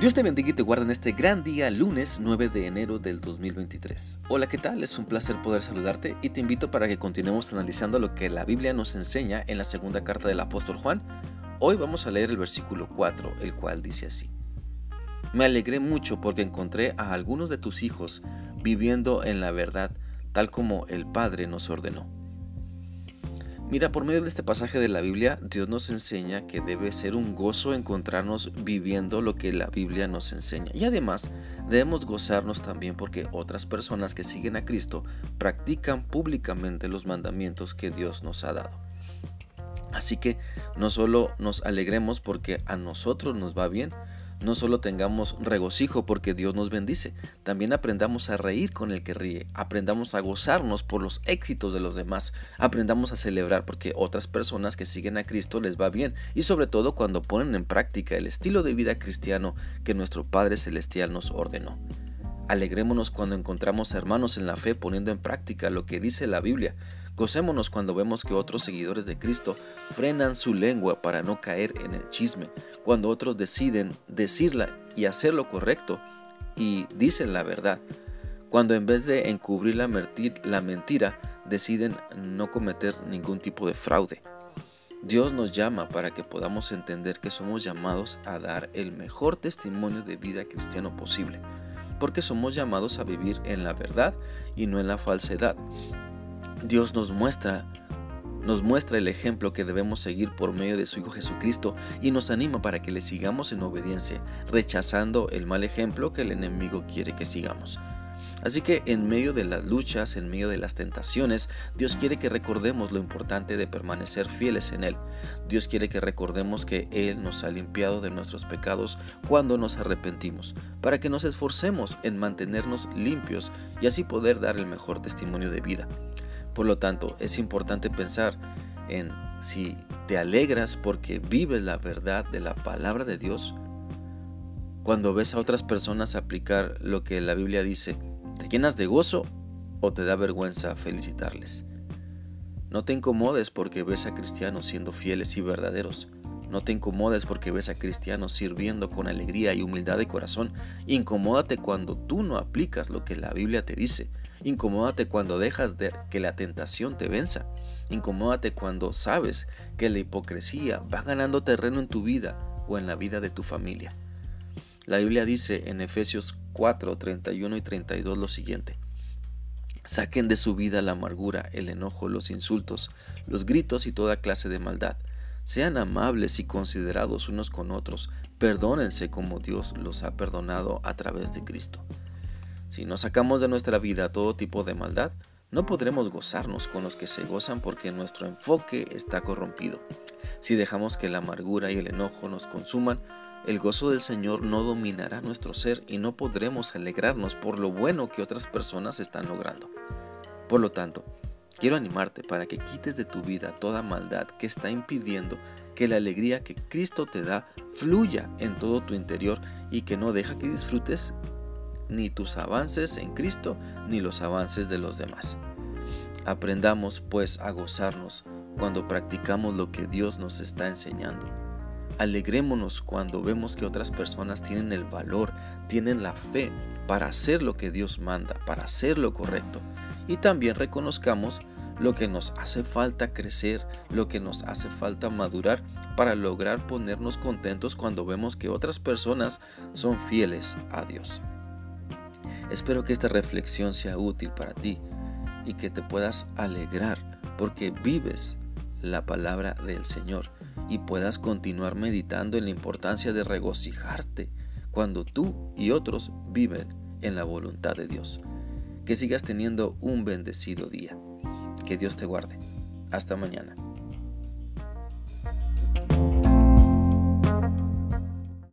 Dios te bendiga y te guarde en este gran día, lunes 9 de enero del 2023. Hola, ¿qué tal? Es un placer poder saludarte y te invito para que continuemos analizando lo que la Biblia nos enseña en la segunda carta del apóstol Juan. Hoy vamos a leer el versículo 4, el cual dice así. Me alegré mucho porque encontré a algunos de tus hijos viviendo en la verdad, tal como el Padre nos ordenó. Mira, por medio de este pasaje de la Biblia, Dios nos enseña que debe ser un gozo encontrarnos viviendo lo que la Biblia nos enseña. Y además, debemos gozarnos también porque otras personas que siguen a Cristo practican públicamente los mandamientos que Dios nos ha dado. Así que no solo nos alegremos porque a nosotros nos va bien, no solo tengamos regocijo porque Dios nos bendice, también aprendamos a reír con el que ríe, aprendamos a gozarnos por los éxitos de los demás, aprendamos a celebrar porque otras personas que siguen a Cristo les va bien y sobre todo cuando ponen en práctica el estilo de vida cristiano que nuestro Padre Celestial nos ordenó. Alegrémonos cuando encontramos hermanos en la fe poniendo en práctica lo que dice la Biblia, Gocémonos cuando vemos que otros seguidores de Cristo frenan su lengua para no caer en el chisme, cuando otros deciden decirla y hacer lo correcto y dicen la verdad, cuando en vez de encubrir la, la mentira deciden no cometer ningún tipo de fraude. Dios nos llama para que podamos entender que somos llamados a dar el mejor testimonio de vida cristiano posible, porque somos llamados a vivir en la verdad y no en la falsedad. Dios nos muestra nos muestra el ejemplo que debemos seguir por medio de su Hijo Jesucristo y nos anima para que le sigamos en obediencia, rechazando el mal ejemplo que el enemigo quiere que sigamos. Así que en medio de las luchas, en medio de las tentaciones, Dios quiere que recordemos lo importante de permanecer fieles en Él. Dios quiere que recordemos que Él nos ha limpiado de nuestros pecados cuando nos arrepentimos, para que nos esforcemos en mantenernos limpios y así poder dar el mejor testimonio de vida. Por lo tanto, es importante pensar en si te alegras porque vives la verdad de la palabra de Dios. Cuando ves a otras personas aplicar lo que la Biblia dice, ¿te llenas de gozo o te da vergüenza felicitarles? No te incomodes porque ves a cristianos siendo fieles y verdaderos. No te incomodes porque ves a cristianos sirviendo con alegría y humildad de corazón. Incomódate cuando tú no aplicas lo que la Biblia te dice. Incomódate cuando dejas de que la tentación te venza. Incomódate cuando sabes que la hipocresía va ganando terreno en tu vida o en la vida de tu familia. La Biblia dice en Efesios 4, 31 y 32 lo siguiente. Saquen de su vida la amargura, el enojo, los insultos, los gritos y toda clase de maldad. Sean amables y considerados unos con otros. Perdónense como Dios los ha perdonado a través de Cristo. Si no sacamos de nuestra vida todo tipo de maldad, no podremos gozarnos con los que se gozan porque nuestro enfoque está corrompido. Si dejamos que la amargura y el enojo nos consuman, el gozo del Señor no dominará nuestro ser y no podremos alegrarnos por lo bueno que otras personas están logrando. Por lo tanto, quiero animarte para que quites de tu vida toda maldad que está impidiendo que la alegría que Cristo te da fluya en todo tu interior y que no deja que disfrutes ni tus avances en Cristo, ni los avances de los demás. Aprendamos pues a gozarnos cuando practicamos lo que Dios nos está enseñando. Alegrémonos cuando vemos que otras personas tienen el valor, tienen la fe para hacer lo que Dios manda, para hacer lo correcto. Y también reconozcamos lo que nos hace falta crecer, lo que nos hace falta madurar para lograr ponernos contentos cuando vemos que otras personas son fieles a Dios. Espero que esta reflexión sea útil para ti y que te puedas alegrar porque vives la palabra del Señor y puedas continuar meditando en la importancia de regocijarte cuando tú y otros viven en la voluntad de Dios. Que sigas teniendo un bendecido día. Que Dios te guarde. Hasta mañana.